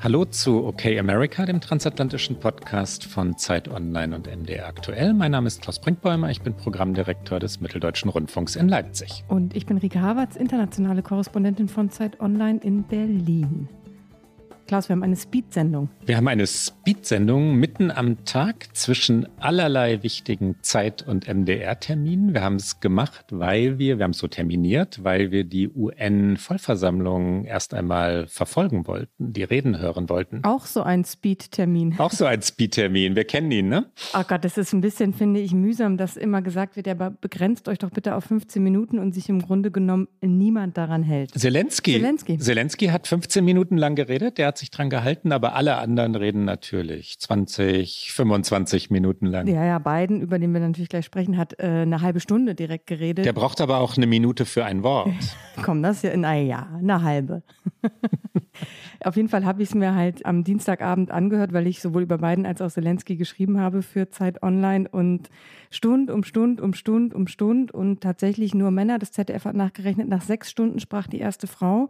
Hallo zu OK America, dem transatlantischen Podcast von Zeit Online und MDR aktuell. Mein Name ist Klaus Brinkbäumer, ich bin Programmdirektor des Mitteldeutschen Rundfunks in Leipzig. Und ich bin Rike Havertz, internationale Korrespondentin von Zeit Online in Berlin. Klaus, wir haben eine Speed-Sendung. Wir haben eine Speed-Sendung mitten am Tag zwischen allerlei wichtigen Zeit- und MDR-Terminen. Wir haben es gemacht, weil wir, wir haben es so terminiert, weil wir die UN-Vollversammlung erst einmal verfolgen wollten, die Reden hören wollten. Auch so ein Speed-Termin. Auch so ein Speed-Termin. Wir kennen ihn, ne? Oh Gott, das ist ein bisschen, finde ich, mühsam, dass immer gesagt wird, aber begrenzt euch doch bitte auf 15 Minuten und sich im Grunde genommen niemand daran hält. Zelensky. Zelensky. Zelensky hat 15 Minuten lang geredet. Der hat sich dran gehalten, aber alle anderen reden natürlich 20, 25 Minuten lang. Ja, ja, Biden, über den wir natürlich gleich sprechen, hat äh, eine halbe Stunde direkt geredet. Der braucht aber auch eine Minute für ein Wort. Komm, das ja, naja, eine halbe. Auf jeden Fall habe ich es mir halt am Dienstagabend angehört, weil ich sowohl über Biden als auch Zelensky geschrieben habe für Zeit Online und Stund um Stund um Stund um Stund und tatsächlich nur Männer. Das ZDF hat nachgerechnet, nach sechs Stunden sprach die erste Frau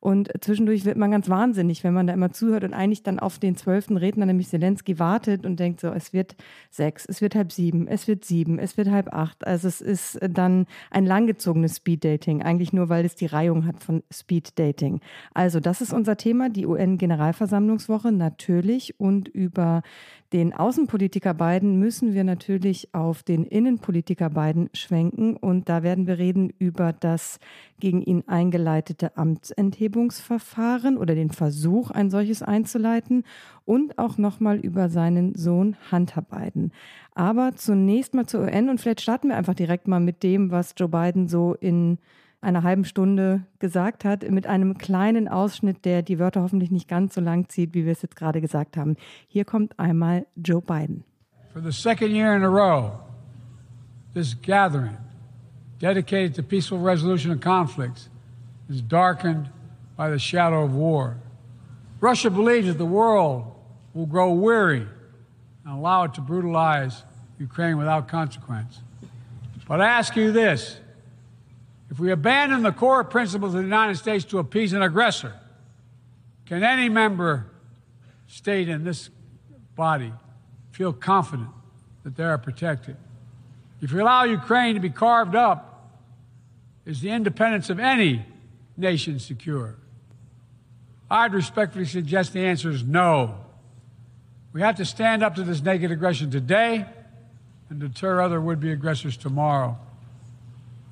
und zwischendurch wird man ganz wahnsinnig, wenn man da immer zuhört und eigentlich dann auf den zwölften Redner, nämlich Zelensky, wartet und denkt so, es wird sechs, es wird halb sieben, es wird sieben, es wird halb acht. Also es ist dann ein langgezogenes Speeddating, eigentlich nur, weil es die Reihung hat von Speeddating. Also das ist unser Thema, die UN-Generalversammlungswoche natürlich. Und über den Außenpolitiker Biden müssen wir natürlich auf den Innenpolitiker Biden schwenken. Und da werden wir reden über das gegen ihn eingeleitete Amtsenthebungsverfahren oder den Versuch, ein solches einzuleiten. Und auch nochmal über seinen Sohn Hunter Biden. Aber zunächst mal zur UN und vielleicht starten wir einfach direkt mal mit dem, was Joe Biden so in einer halben Stunde gesagt hat, mit einem kleinen Ausschnitt, der die Wörter hoffentlich nicht ganz so lang zieht, wie wir es jetzt gerade gesagt haben. Hier kommt einmal Joe Biden. For the second year in a row, this gathering dedicated to peaceful resolution of conflicts is darkened by the shadow of war. Russia believes that the world will grow weary and allow it to brutalize Ukraine without consequence. But I ask you this if we abandon the core principles of the United States to appease an aggressor, can any member state in this body feel confident that they are protected? If we allow Ukraine to be carved up, is the independence of any nation secure? I'd respectfully suggest the answer is no. We have to stand up to this naked aggression today and deter other would be aggressors tomorrow.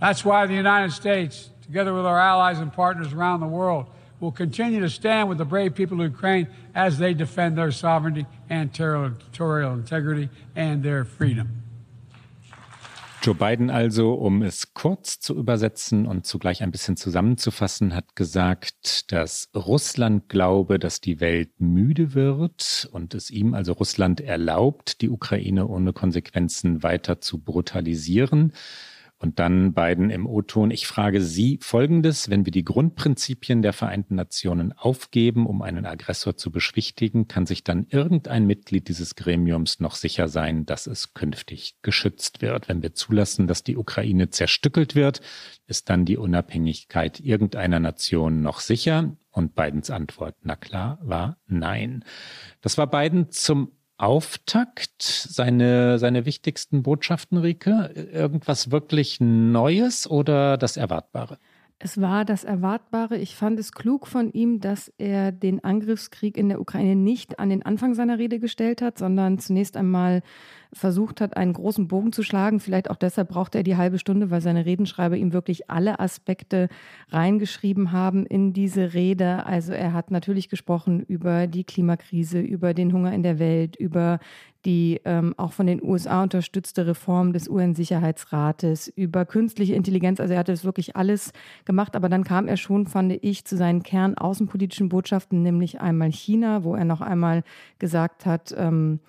That's why the United States, together with our allies and partners around the world, will continue to stand with the brave people of Ukraine as they defend their sovereignty and territorial integrity and their freedom. Joe Biden also, um es kurz zu übersetzen und zugleich ein bisschen zusammenzufassen, hat gesagt, dass Russland glaube, dass die Welt müde wird und es ihm, also Russland, erlaubt, die Ukraine ohne Konsequenzen weiter zu brutalisieren. Und dann beiden im O-Ton. Ich frage Sie Folgendes. Wenn wir die Grundprinzipien der Vereinten Nationen aufgeben, um einen Aggressor zu beschwichtigen, kann sich dann irgendein Mitglied dieses Gremiums noch sicher sein, dass es künftig geschützt wird. Wenn wir zulassen, dass die Ukraine zerstückelt wird, ist dann die Unabhängigkeit irgendeiner Nation noch sicher? Und Bidens Antwort, na klar, war nein. Das war Biden zum Auftakt, seine, seine wichtigsten Botschaften, Rike? Irgendwas wirklich Neues oder das Erwartbare? Es war das Erwartbare. Ich fand es klug von ihm, dass er den Angriffskrieg in der Ukraine nicht an den Anfang seiner Rede gestellt hat, sondern zunächst einmal versucht hat, einen großen Bogen zu schlagen. Vielleicht auch deshalb brauchte er die halbe Stunde, weil seine Redenschreiber ihm wirklich alle Aspekte reingeschrieben haben in diese Rede. Also er hat natürlich gesprochen über die Klimakrise, über den Hunger in der Welt, über die ähm, auch von den USA unterstützte Reform des UN-Sicherheitsrates, über künstliche Intelligenz. Also er hatte das wirklich alles gemacht, aber dann kam er schon, fand ich, zu seinen kernaußenpolitischen Botschaften, nämlich einmal China, wo er noch einmal gesagt hat, ähm,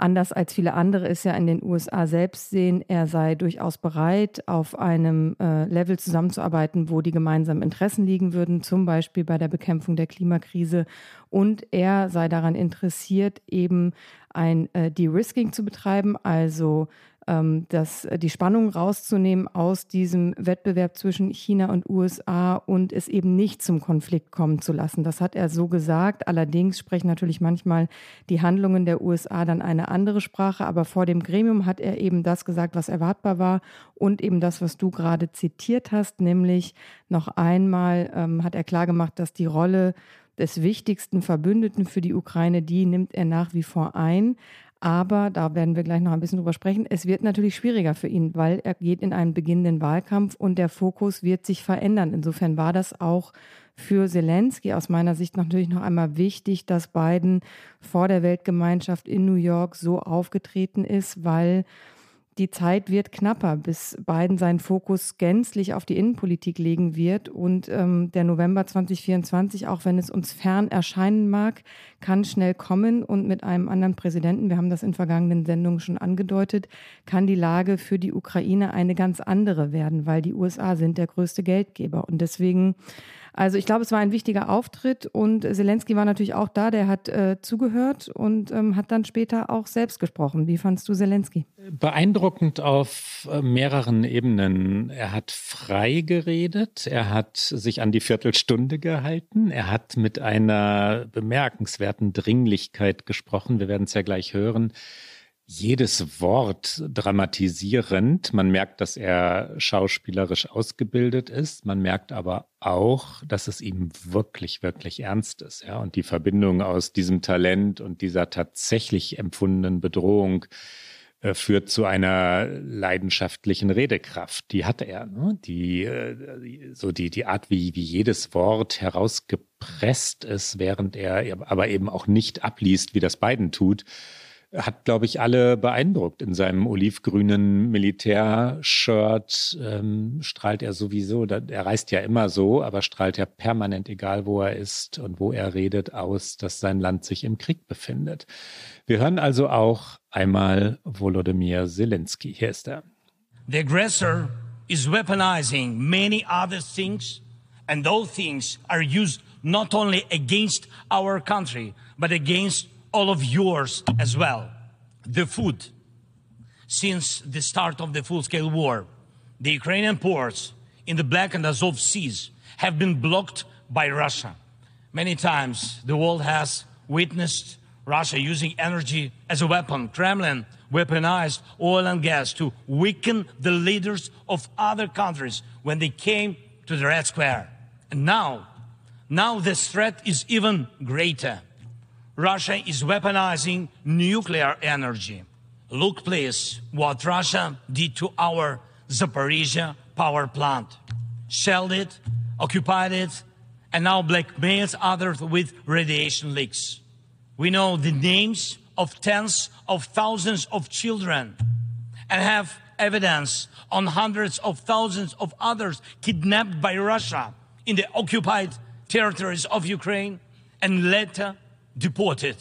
anders als viele andere es ja in den USA selbst sehen, er sei durchaus bereit, auf einem äh, Level zusammenzuarbeiten, wo die gemeinsamen Interessen liegen würden, zum Beispiel bei der Bekämpfung der Klimakrise. Und er sei daran interessiert, eben ein äh, De-Risking zu betreiben, also ähm, das, äh, die Spannung rauszunehmen aus diesem Wettbewerb zwischen China und USA und es eben nicht zum Konflikt kommen zu lassen. Das hat er so gesagt. Allerdings sprechen natürlich manchmal die Handlungen der USA dann eine andere Sprache. Aber vor dem Gremium hat er eben das gesagt, was erwartbar war und eben das, was du gerade zitiert hast, nämlich noch einmal ähm, hat er klargemacht, dass die Rolle des wichtigsten Verbündeten für die Ukraine, die nimmt er nach wie vor ein. Aber da werden wir gleich noch ein bisschen drüber sprechen. Es wird natürlich schwieriger für ihn, weil er geht in einen beginnenden Wahlkampf und der Fokus wird sich verändern. Insofern war das auch für Zelensky aus meiner Sicht natürlich noch einmal wichtig, dass Biden vor der Weltgemeinschaft in New York so aufgetreten ist, weil die Zeit wird knapper, bis Biden seinen Fokus gänzlich auf die Innenpolitik legen wird. Und ähm, der November 2024, auch wenn es uns fern erscheinen mag, kann schnell kommen. Und mit einem anderen Präsidenten, wir haben das in vergangenen Sendungen schon angedeutet, kann die Lage für die Ukraine eine ganz andere werden, weil die USA sind der größte Geldgeber. Und deswegen also ich glaube, es war ein wichtiger Auftritt und Zelensky war natürlich auch da, der hat äh, zugehört und ähm, hat dann später auch selbst gesprochen. Wie fandst du Zelensky? Beeindruckend auf äh, mehreren Ebenen. Er hat frei geredet, er hat sich an die Viertelstunde gehalten, er hat mit einer bemerkenswerten Dringlichkeit gesprochen. Wir werden es ja gleich hören jedes Wort dramatisierend. Man merkt, dass er schauspielerisch ausgebildet ist. Man merkt aber auch, dass es ihm wirklich, wirklich ernst ist. Ja? Und die Verbindung aus diesem Talent und dieser tatsächlich empfundenen Bedrohung äh, führt zu einer leidenschaftlichen Redekraft. Die hat er. Ne? Die, äh, so die, die Art, wie, wie jedes Wort herausgepresst ist, während er aber eben auch nicht abliest, wie das beiden tut hat, glaube ich, alle beeindruckt. In seinem olivgrünen Militärshirt ähm, strahlt er sowieso, er reist ja immer so, aber strahlt ja permanent, egal wo er ist und wo er redet, aus, dass sein Land sich im Krieg befindet. Wir hören also auch einmal Volodymyr Zelensky. Hier ist er. The aggressor is weaponizing many other things, and those things are used not only against our country, but against all of yours as well. The food. Since the start of the full scale war, the Ukrainian ports in the Black and Azov seas have been blocked by Russia. Many times the world has witnessed Russia using energy as a weapon. Kremlin weaponized oil and gas to weaken the leaders of other countries when they came to the Red Square. And now, now this threat is even greater. Russia is weaponizing nuclear energy. Look, please, what Russia did to our Zaporizhia power plant. Shelled it, occupied it, and now blackmails others with radiation leaks. We know the names of tens of thousands of children and have evidence on hundreds of thousands of others kidnapped by Russia in the occupied territories of Ukraine and later deported.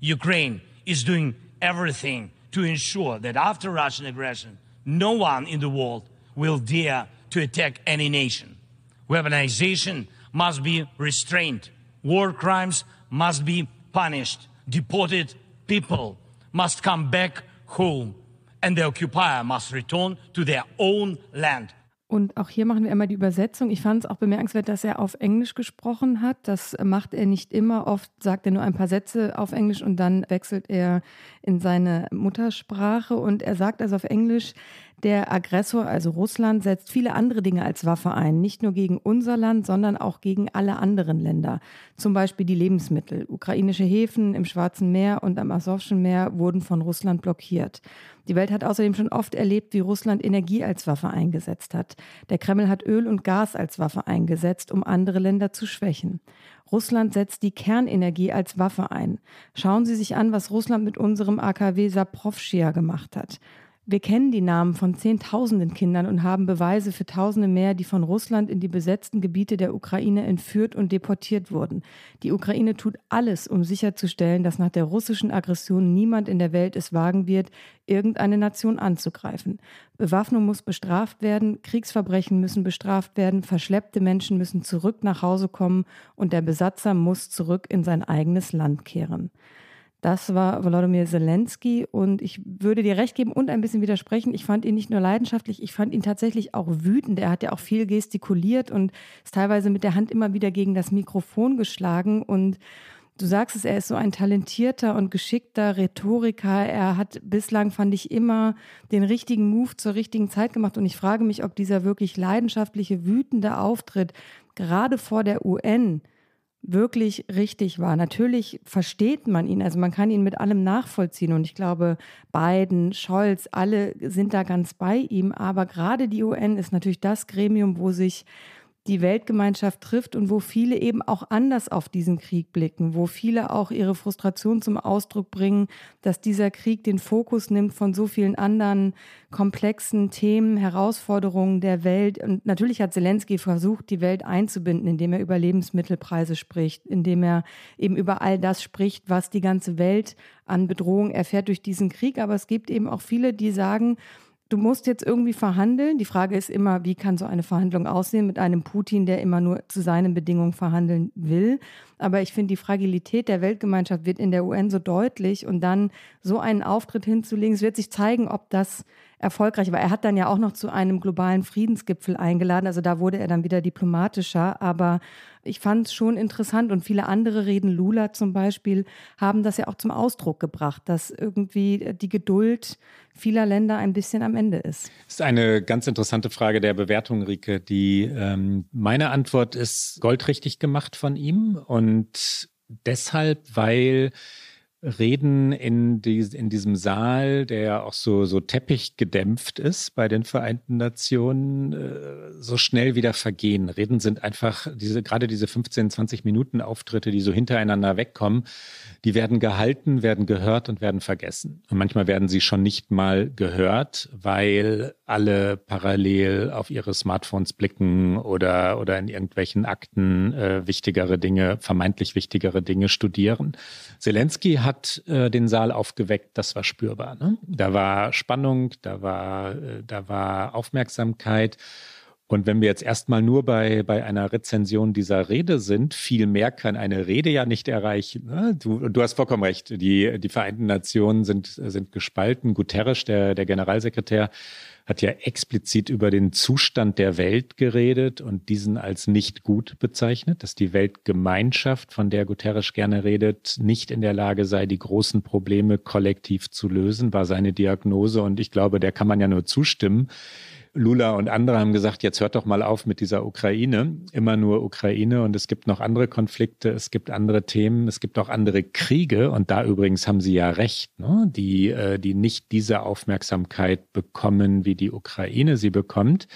Ukraine is doing everything to ensure that after Russian aggression, no one in the world will dare to attack any nation. Weaponization must be restrained. War crimes must be punished. Deported people must come back home. And the occupier must return to their own land. Und auch hier machen wir immer die Übersetzung. Ich fand es auch bemerkenswert, dass er auf Englisch gesprochen hat. Das macht er nicht immer. Oft sagt er nur ein paar Sätze auf Englisch und dann wechselt er in seine Muttersprache. Und er sagt also auf Englisch, der Aggressor, also Russland, setzt viele andere Dinge als Waffe ein. Nicht nur gegen unser Land, sondern auch gegen alle anderen Länder. Zum Beispiel die Lebensmittel. Ukrainische Häfen im Schwarzen Meer und am Asowschen Meer wurden von Russland blockiert. Die Welt hat außerdem schon oft erlebt, wie Russland Energie als Waffe eingesetzt hat. Der Kreml hat Öl und Gas als Waffe eingesetzt, um andere Länder zu schwächen. Russland setzt die Kernenergie als Waffe ein. Schauen Sie sich an, was Russland mit unserem AKW Saprovschia gemacht hat. Wir kennen die Namen von Zehntausenden Kindern und haben Beweise für Tausende mehr, die von Russland in die besetzten Gebiete der Ukraine entführt und deportiert wurden. Die Ukraine tut alles, um sicherzustellen, dass nach der russischen Aggression niemand in der Welt es wagen wird, irgendeine Nation anzugreifen. Bewaffnung muss bestraft werden, Kriegsverbrechen müssen bestraft werden, verschleppte Menschen müssen zurück nach Hause kommen und der Besatzer muss zurück in sein eigenes Land kehren. Das war Volodymyr Zelensky und ich würde dir recht geben und ein bisschen widersprechen. Ich fand ihn nicht nur leidenschaftlich, ich fand ihn tatsächlich auch wütend. Er hat ja auch viel gestikuliert und ist teilweise mit der Hand immer wieder gegen das Mikrofon geschlagen und Du sagst es, er ist so ein talentierter und geschickter Rhetoriker. Er hat bislang, fand ich, immer den richtigen Move zur richtigen Zeit gemacht. Und ich frage mich, ob dieser wirklich leidenschaftliche, wütende Auftritt gerade vor der UN wirklich richtig war. Natürlich versteht man ihn, also man kann ihn mit allem nachvollziehen und ich glaube, Biden, Scholz, alle sind da ganz bei ihm, aber gerade die UN ist natürlich das Gremium, wo sich die Weltgemeinschaft trifft und wo viele eben auch anders auf diesen Krieg blicken, wo viele auch ihre Frustration zum Ausdruck bringen, dass dieser Krieg den Fokus nimmt von so vielen anderen komplexen Themen, Herausforderungen der Welt. Und natürlich hat Zelensky versucht, die Welt einzubinden, indem er über Lebensmittelpreise spricht, indem er eben über all das spricht, was die ganze Welt an Bedrohung erfährt durch diesen Krieg. Aber es gibt eben auch viele, die sagen, du musst jetzt irgendwie verhandeln. Die Frage ist immer, wie kann so eine Verhandlung aussehen mit einem Putin, der immer nur zu seinen Bedingungen verhandeln will. Aber ich finde, die Fragilität der Weltgemeinschaft wird in der UN so deutlich und dann so einen Auftritt hinzulegen, es wird sich zeigen, ob das erfolgreich war. Er hat dann ja auch noch zu einem globalen Friedensgipfel eingeladen. Also da wurde er dann wieder diplomatischer. Aber ich fand es schon interessant und viele andere Reden, Lula zum Beispiel, haben das ja auch zum Ausdruck gebracht, dass irgendwie die Geduld vieler Länder ein bisschen am Ende ist. Das ist eine ganz interessante Frage der Bewertung, Rike. Die ähm, meine Antwort ist goldrichtig gemacht von ihm und deshalb, weil Reden in, die, in diesem Saal, der ja auch so, so teppichgedämpft ist bei den Vereinten Nationen, äh, so schnell wieder vergehen. Reden sind einfach diese, gerade diese 15, 20 Minuten Auftritte, die so hintereinander wegkommen, die werden gehalten, werden gehört und werden vergessen. Und manchmal werden sie schon nicht mal gehört, weil alle parallel auf ihre Smartphones blicken oder, oder in irgendwelchen Akten äh, wichtigere Dinge, vermeintlich wichtigere Dinge studieren. Zelensky hat hat äh, den Saal aufgeweckt, das war spürbar. Ne? Da war Spannung, da war, äh, da war Aufmerksamkeit. Und wenn wir jetzt erstmal nur bei, bei einer Rezension dieser Rede sind, viel mehr kann eine Rede ja nicht erreichen. Ne? Du, du hast vollkommen recht. Die, die Vereinten Nationen sind, sind gespalten. Guterres, der, der Generalsekretär, hat ja explizit über den Zustand der Welt geredet und diesen als nicht gut bezeichnet, dass die Weltgemeinschaft, von der Guterres gerne redet, nicht in der Lage sei, die großen Probleme kollektiv zu lösen, war seine Diagnose. Und ich glaube, der kann man ja nur zustimmen. Lula und andere haben gesagt, jetzt hört doch mal auf mit dieser Ukraine. Immer nur Ukraine und es gibt noch andere Konflikte, es gibt andere Themen, es gibt auch andere Kriege und da übrigens haben sie ja recht, ne? die, äh, die nicht diese Aufmerksamkeit bekommen, wie die Ukraine sie bekommt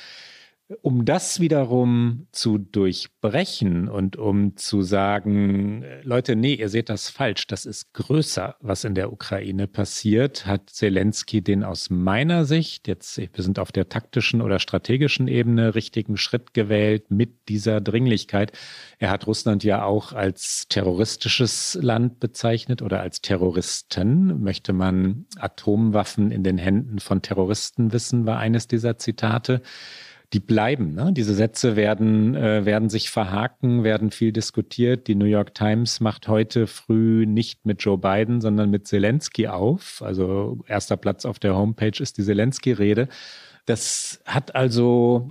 um das wiederum zu durchbrechen und um zu sagen, Leute, nee, ihr seht das falsch, das ist größer, was in der Ukraine passiert, hat Zelensky den aus meiner Sicht, jetzt wir sind auf der taktischen oder strategischen Ebene, richtigen Schritt gewählt mit dieser Dringlichkeit. Er hat Russland ja auch als terroristisches Land bezeichnet oder als Terroristen. Möchte man Atomwaffen in den Händen von Terroristen wissen, war eines dieser Zitate die bleiben. Ne? Diese Sätze werden, äh, werden sich verhaken, werden viel diskutiert. Die New York Times macht heute früh nicht mit Joe Biden, sondern mit Zelensky auf. Also erster Platz auf der Homepage ist die Zelensky-Rede. Das hat also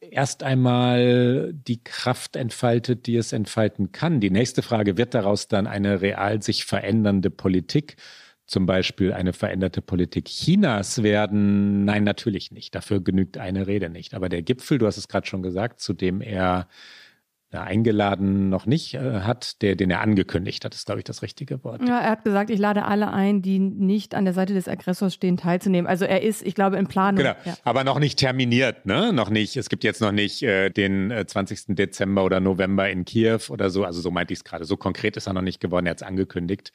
erst einmal die Kraft entfaltet, die es entfalten kann. Die nächste Frage, wird daraus dann eine real sich verändernde Politik? Zum Beispiel eine veränderte Politik Chinas werden? Nein, natürlich nicht. Dafür genügt eine Rede nicht. Aber der Gipfel, du hast es gerade schon gesagt, zu dem er eingeladen noch nicht äh, hat, der, den er angekündigt hat, ist, glaube ich, das richtige Wort. Ja, er hat gesagt, ich lade alle ein, die nicht an der Seite des Aggressors stehen, teilzunehmen. Also er ist, ich glaube, in Planung. Genau, ja. aber noch nicht terminiert, ne? Noch nicht. Es gibt jetzt noch nicht äh, den äh, 20. Dezember oder November in Kiew oder so. Also so meinte ich es gerade. So konkret ist er noch nicht geworden. Er hat es angekündigt.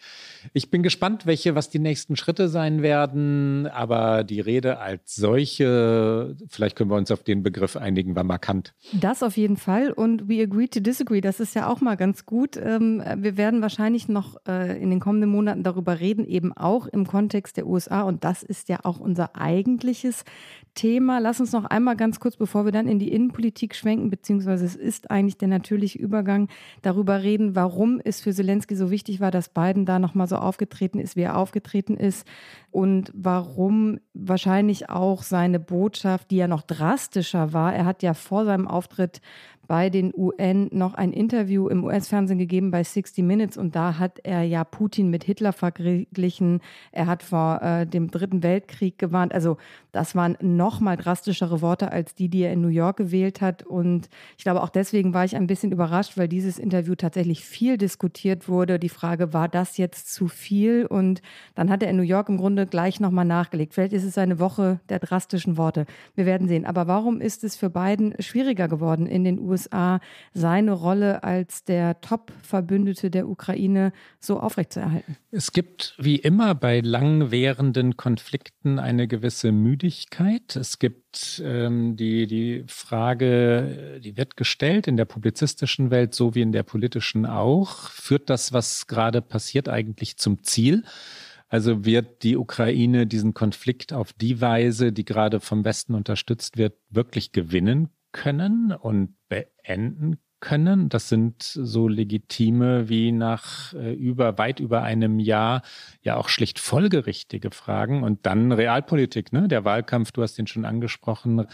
Ich bin gespannt, welche, was die nächsten Schritte sein werden. Aber die Rede als solche, vielleicht können wir uns auf den Begriff einigen, war markant. Das auf jeden Fall. Und we agree to disagree. Das ist ja auch mal ganz gut. Ähm, wir werden wahrscheinlich noch äh, in den kommenden Monaten darüber reden, eben auch im Kontext der USA. Und das ist ja auch unser eigentliches Thema. Lass uns noch einmal ganz kurz, bevor wir dann in die Innenpolitik schwenken, beziehungsweise es ist eigentlich der natürliche Übergang, darüber reden, warum es für Zelensky so wichtig war, dass Biden da nochmal so aufgetreten ist, wie er aufgetreten ist und warum wahrscheinlich auch seine Botschaft, die ja noch drastischer war, er hat ja vor seinem Auftritt bei den UN noch ein Interview im US-Fernsehen gegeben bei 60 Minutes und da hat er ja Putin mit Hitler verglichen. Er hat vor äh, dem Dritten Weltkrieg gewarnt. Also das waren noch mal drastischere Worte als die, die er in New York gewählt hat. Und ich glaube, auch deswegen war ich ein bisschen überrascht, weil dieses Interview tatsächlich viel diskutiert wurde. Die Frage, war das jetzt zu viel? Und dann hat er in New York im Grunde gleich noch mal nachgelegt. Vielleicht ist es eine Woche der drastischen Worte. Wir werden sehen. Aber warum ist es für Biden schwieriger geworden in den USA? USA seine Rolle als der Top-Verbündete der Ukraine so aufrechtzuerhalten? Es gibt wie immer bei langwährenden Konflikten eine gewisse Müdigkeit. Es gibt ähm, die, die Frage, die wird gestellt in der publizistischen Welt so wie in der politischen auch. Führt das, was gerade passiert, eigentlich zum Ziel? Also wird die Ukraine diesen Konflikt auf die Weise, die gerade vom Westen unterstützt wird, wirklich gewinnen können und beenden können. Das sind so legitime wie nach äh, über weit über einem Jahr ja auch schlicht folgerichtige Fragen und dann Realpolitik, ne? Der Wahlkampf, du hast ihn schon angesprochen.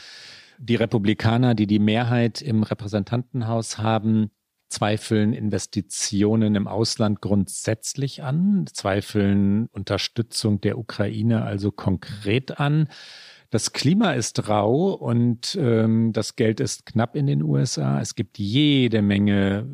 Die Republikaner, die die Mehrheit im Repräsentantenhaus haben, zweifeln Investitionen im Ausland grundsätzlich an, zweifeln Unterstützung der Ukraine also konkret an. Das Klima ist rau und ähm, das Geld ist knapp in den USA. Es gibt jede Menge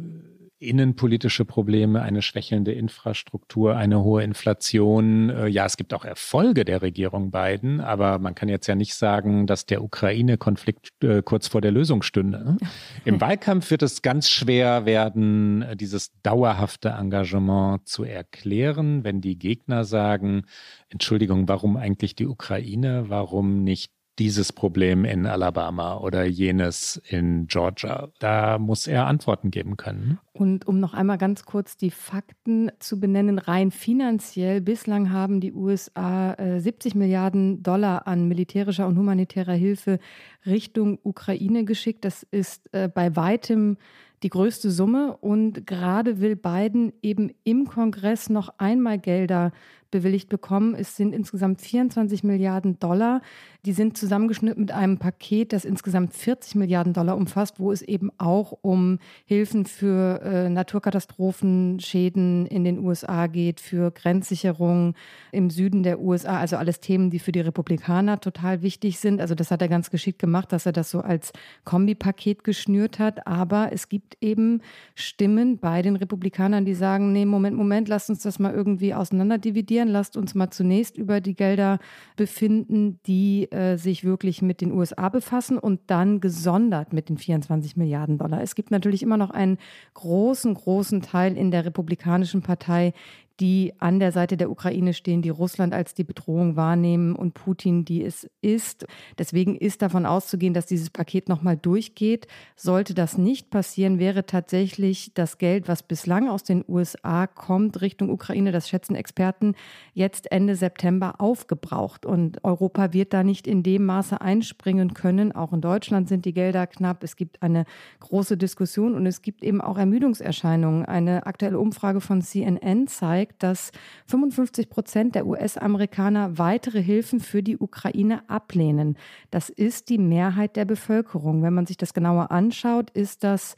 innenpolitische Probleme, eine schwächelnde Infrastruktur, eine hohe Inflation. Äh, ja, es gibt auch Erfolge der Regierung Biden, aber man kann jetzt ja nicht sagen, dass der Ukraine-Konflikt äh, kurz vor der Lösung stünde. Ne? Im Wahlkampf wird es ganz schwer werden, dieses dauerhafte Engagement zu erklären, wenn die Gegner sagen, Entschuldigung, warum eigentlich die Ukraine? Warum nicht dieses Problem in Alabama oder jenes in Georgia. Da muss er Antworten geben können. Und um noch einmal ganz kurz die Fakten zu benennen, rein finanziell, bislang haben die USA äh, 70 Milliarden Dollar an militärischer und humanitärer Hilfe Richtung Ukraine geschickt. Das ist äh, bei weitem die größte Summe. Und gerade will Biden eben im Kongress noch einmal Gelder bewilligt bekommen. Es sind insgesamt 24 Milliarden Dollar. Die sind zusammengeschnitten mit einem Paket, das insgesamt 40 Milliarden Dollar umfasst, wo es eben auch um Hilfen für äh, Naturkatastrophen, Schäden in den USA geht, für Grenzsicherung im Süden der USA. Also alles Themen, die für die Republikaner total wichtig sind. Also das hat er ganz geschickt gemacht, dass er das so als Kombipaket geschnürt hat. Aber es gibt eben Stimmen bei den Republikanern, die sagen, nee, Moment, Moment, lasst uns das mal irgendwie auseinanderdividieren diskutieren. Lasst uns mal zunächst über die Gelder befinden, die äh, sich wirklich mit den USA befassen und dann gesondert mit den 24 Milliarden Dollar. Es gibt natürlich immer noch einen großen, großen Teil in der Republikanischen Partei, die an der Seite der Ukraine stehen, die Russland als die Bedrohung wahrnehmen und Putin, die es ist. Deswegen ist davon auszugehen, dass dieses Paket nochmal durchgeht. Sollte das nicht passieren, wäre tatsächlich das Geld, was bislang aus den USA kommt, Richtung Ukraine, das schätzen Experten, jetzt Ende September aufgebraucht. Und Europa wird da nicht in dem Maße einspringen können. Auch in Deutschland sind die Gelder knapp. Es gibt eine große Diskussion und es gibt eben auch Ermüdungserscheinungen. Eine aktuelle Umfrage von CNN zeigt, zeigt, dass 55 Prozent der US-Amerikaner weitere Hilfen für die Ukraine ablehnen. Das ist die Mehrheit der Bevölkerung. Wenn man sich das genauer anschaut, ist das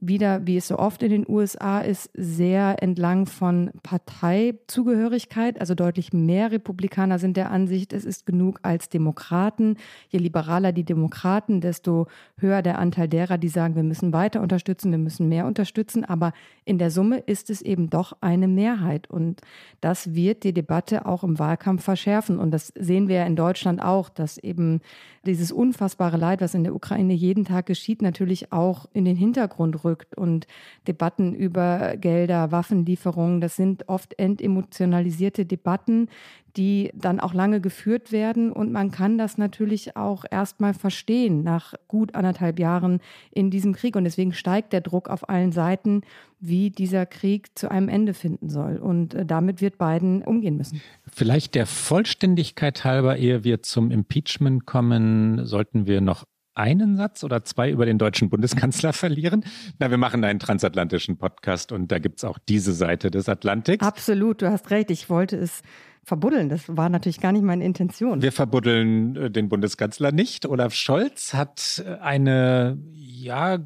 wieder, wie es so oft in den USA ist, sehr entlang von Parteizugehörigkeit. Also deutlich mehr Republikaner sind der Ansicht, es ist genug als Demokraten. Je liberaler die Demokraten, desto höher der Anteil derer, die sagen, wir müssen weiter unterstützen, wir müssen mehr unterstützen. Aber in der Summe ist es eben doch eine Mehrheit. Und das wird die Debatte auch im Wahlkampf verschärfen. Und das sehen wir ja in Deutschland auch, dass eben dieses unfassbare Leid, was in der Ukraine jeden Tag geschieht, natürlich auch in den Hintergrund rückt. Und Debatten über Gelder, Waffenlieferungen, das sind oft entemotionalisierte Debatten, die dann auch lange geführt werden. Und man kann das natürlich auch erstmal verstehen nach gut anderthalb Jahren in diesem Krieg. Und deswegen steigt der Druck auf allen Seiten, wie dieser Krieg zu einem Ende finden soll. Und äh, damit wird Biden umgehen müssen. Vielleicht der Vollständigkeit halber, ehe wir zum Impeachment kommen, sollten wir noch einen Satz oder zwei über den deutschen Bundeskanzler verlieren? Na, wir machen einen transatlantischen Podcast und da gibt es auch diese Seite des Atlantiks. Absolut, du hast recht. Ich wollte es verbuddeln. Das war natürlich gar nicht meine Intention. Wir verbuddeln äh, den Bundeskanzler nicht. Olaf Scholz hat äh, eine, ja,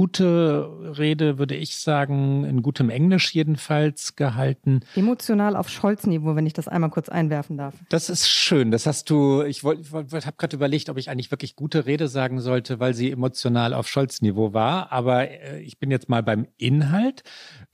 gute Rede, würde ich sagen, in gutem Englisch jedenfalls gehalten. Emotional auf Scholz-Niveau, wenn ich das einmal kurz einwerfen darf. Das ist schön. Das hast du, ich, habe gerade überlegt, ob ich eigentlich wirklich gute Rede sagen sollte, weil sie emotional auf Scholz-Niveau war. Aber äh, ich bin jetzt mal beim Inhalt.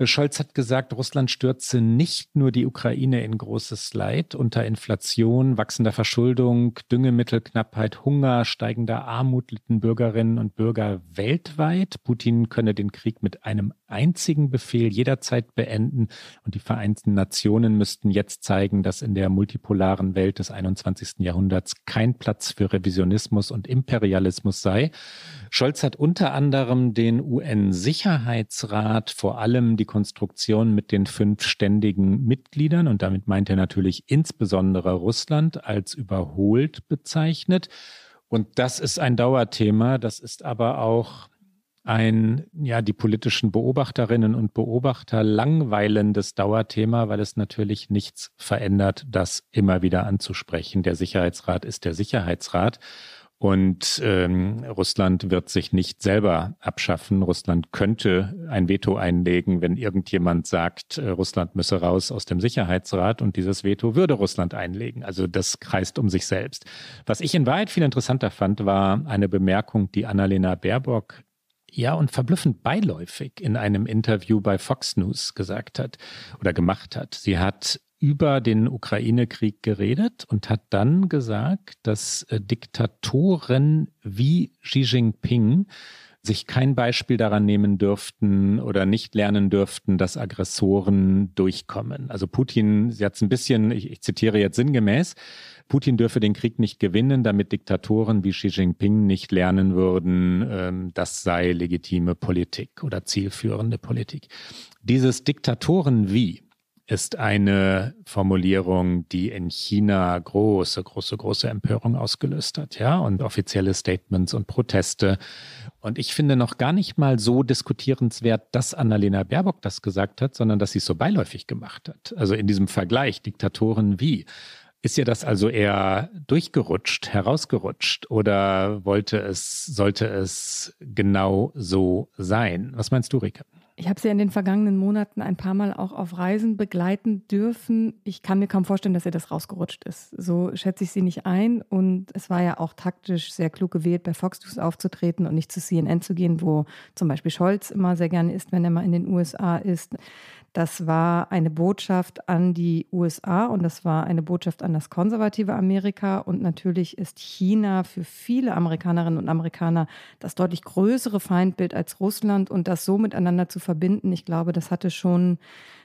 Scholz hat gesagt, Russland stürze nicht nur die Ukraine in großes Leid unter Inflation, wachsender Verschuldung, Düngemittelknappheit, Hunger, steigender Armut litten Bürgerinnen und Bürger weltweit. Putin könne den Krieg mit einem einzigen Befehl jederzeit beenden und die Vereinten Nationen müssten jetzt zeigen, dass in der multipolaren Welt des 21. Jahrhunderts kein Platz für Revisionismus und Imperialismus sei. Scholz hat unter anderem den UN-Sicherheitsrat, vor allem die Konstruktion mit den fünf ständigen Mitgliedern, und damit meint er natürlich insbesondere Russland, als überholt bezeichnet. Und das ist ein Dauerthema. Das ist aber auch ein, ja, die politischen Beobachterinnen und Beobachter langweilendes Dauerthema, weil es natürlich nichts verändert, das immer wieder anzusprechen. Der Sicherheitsrat ist der Sicherheitsrat. Und ähm, Russland wird sich nicht selber abschaffen. Russland könnte ein Veto einlegen, wenn irgendjemand sagt, äh, Russland müsse raus aus dem Sicherheitsrat und dieses Veto würde Russland einlegen. Also das kreist um sich selbst. Was ich in Wahrheit viel interessanter fand, war eine Bemerkung, die Annalena Baerbock ja und verblüffend beiläufig in einem Interview bei Fox News gesagt hat oder gemacht hat. Sie hat über den Ukraine-Krieg geredet und hat dann gesagt, dass äh, Diktatoren wie Xi Jinping sich kein Beispiel daran nehmen dürften oder nicht lernen dürften, dass Aggressoren durchkommen. Also Putin, sie hat es ein bisschen, ich, ich zitiere jetzt sinngemäß, Putin dürfe den Krieg nicht gewinnen, damit Diktatoren wie Xi Jinping nicht lernen würden, ähm, das sei legitime Politik oder zielführende Politik. Dieses Diktatoren wie ist eine Formulierung, die in China große, große, große Empörung ausgelöst hat, ja, und offizielle Statements und Proteste. Und ich finde noch gar nicht mal so diskutierenswert, dass Annalena Baerbock das gesagt hat, sondern dass sie es so beiläufig gemacht hat. Also in diesem Vergleich Diktatoren wie. Ist ihr das also eher durchgerutscht, herausgerutscht oder wollte es, sollte es genau so sein? Was meinst du, Rike? Ich habe sie in den vergangenen Monaten ein paar Mal auch auf Reisen begleiten dürfen. Ich kann mir kaum vorstellen, dass ihr das rausgerutscht ist. So schätze ich sie nicht ein. Und es war ja auch taktisch sehr klug gewählt, bei Fox News aufzutreten und nicht zu CNN zu gehen, wo zum Beispiel Scholz immer sehr gerne ist, wenn er mal in den USA ist. Das war eine Botschaft an die USA und das war eine Botschaft an das konservative Amerika. Und natürlich ist China für viele Amerikanerinnen und Amerikaner das deutlich größere Feindbild als Russland und das so miteinander zu verbinden. Ich glaube, das hatte schon,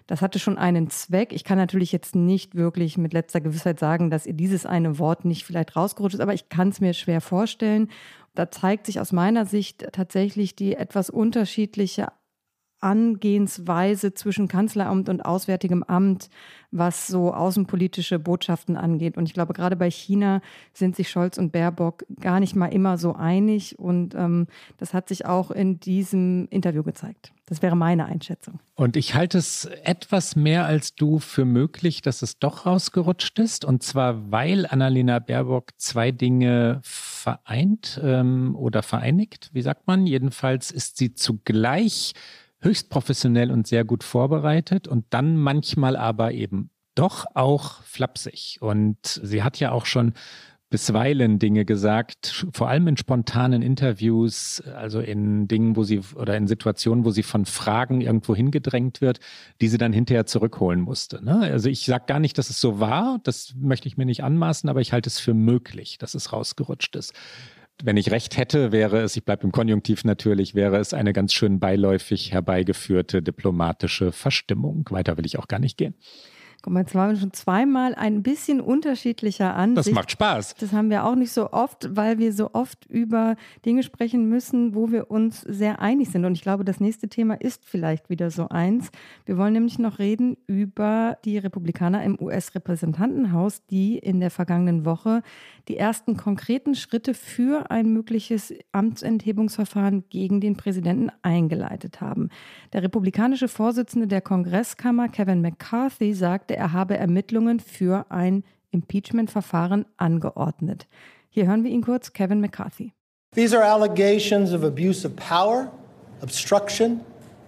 das hatte schon einen Zweck. Ich kann natürlich jetzt nicht wirklich mit letzter Gewissheit sagen, dass ihr dieses eine Wort nicht vielleicht rausgerutscht ist, aber ich kann es mir schwer vorstellen. Da zeigt sich aus meiner Sicht tatsächlich die etwas unterschiedliche Angehensweise zwischen Kanzleramt und Auswärtigem Amt, was so außenpolitische Botschaften angeht. Und ich glaube, gerade bei China sind sich Scholz und Baerbock gar nicht mal immer so einig. Und ähm, das hat sich auch in diesem Interview gezeigt. Das wäre meine Einschätzung. Und ich halte es etwas mehr als du für möglich, dass es doch rausgerutscht ist. Und zwar, weil Annalena Baerbock zwei Dinge vereint ähm, oder vereinigt, wie sagt man? Jedenfalls ist sie zugleich höchst professionell und sehr gut vorbereitet und dann manchmal aber eben doch auch flapsig. Und sie hat ja auch schon bisweilen Dinge gesagt, vor allem in spontanen Interviews, also in Dingen, wo sie oder in Situationen, wo sie von Fragen irgendwo hingedrängt wird, die sie dann hinterher zurückholen musste. Ne? Also ich sage gar nicht, dass es so war, das möchte ich mir nicht anmaßen, aber ich halte es für möglich, dass es rausgerutscht ist wenn ich recht hätte, wäre es, ich bleibe im Konjunktiv natürlich, wäre es eine ganz schön beiläufig herbeigeführte diplomatische Verstimmung. Weiter will ich auch gar nicht gehen. Guck mal, jetzt waren wir schon zweimal ein bisschen unterschiedlicher Ansicht. Das macht Spaß. Das haben wir auch nicht so oft, weil wir so oft über Dinge sprechen müssen, wo wir uns sehr einig sind. Und ich glaube, das nächste Thema ist vielleicht wieder so eins. Wir wollen nämlich noch reden über die Republikaner im US-Repräsentantenhaus, die in der vergangenen Woche die ersten konkreten Schritte für ein mögliches Amtsenthebungsverfahren gegen den Präsidenten eingeleitet haben. Der republikanische Vorsitzende der Kongresskammer, Kevin McCarthy, sagte, er habe Ermittlungen für ein Impeachment-Verfahren angeordnet. Hier hören wir ihn kurz, Kevin McCarthy. These are allegations of abuse of power, obstruction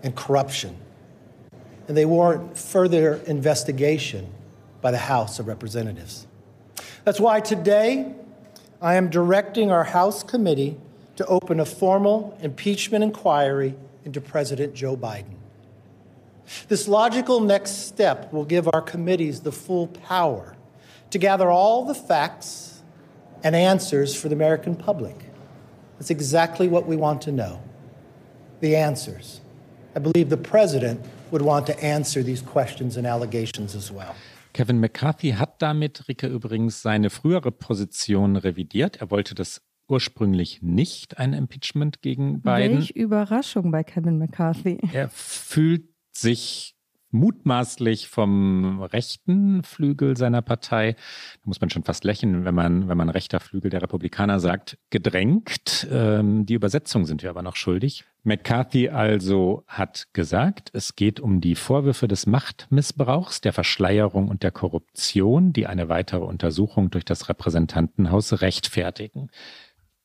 and corruption. And they warrant further investigation by the House of Representatives. That's why today I am directing our House committee to open a formal impeachment inquiry into President Joe Biden. This logical next step will give our committees the full power to gather all the facts and answers for the American public. That's exactly what we want to know the answers. I believe the president would want to answer these questions and allegations as well. Kevin McCarthy hat damit, Ricke, übrigens seine frühere Position revidiert. Er wollte das ursprünglich nicht, ein Impeachment gegen Biden. Welch Überraschung bei Kevin McCarthy. Er fühlt sich mutmaßlich vom rechten Flügel seiner Partei, da muss man schon fast lächeln, wenn man, wenn man rechter Flügel der Republikaner sagt, gedrängt. Ähm, die Übersetzung sind wir aber noch schuldig. McCarthy also hat gesagt, es geht um die Vorwürfe des Machtmissbrauchs, der Verschleierung und der Korruption, die eine weitere Untersuchung durch das Repräsentantenhaus rechtfertigen.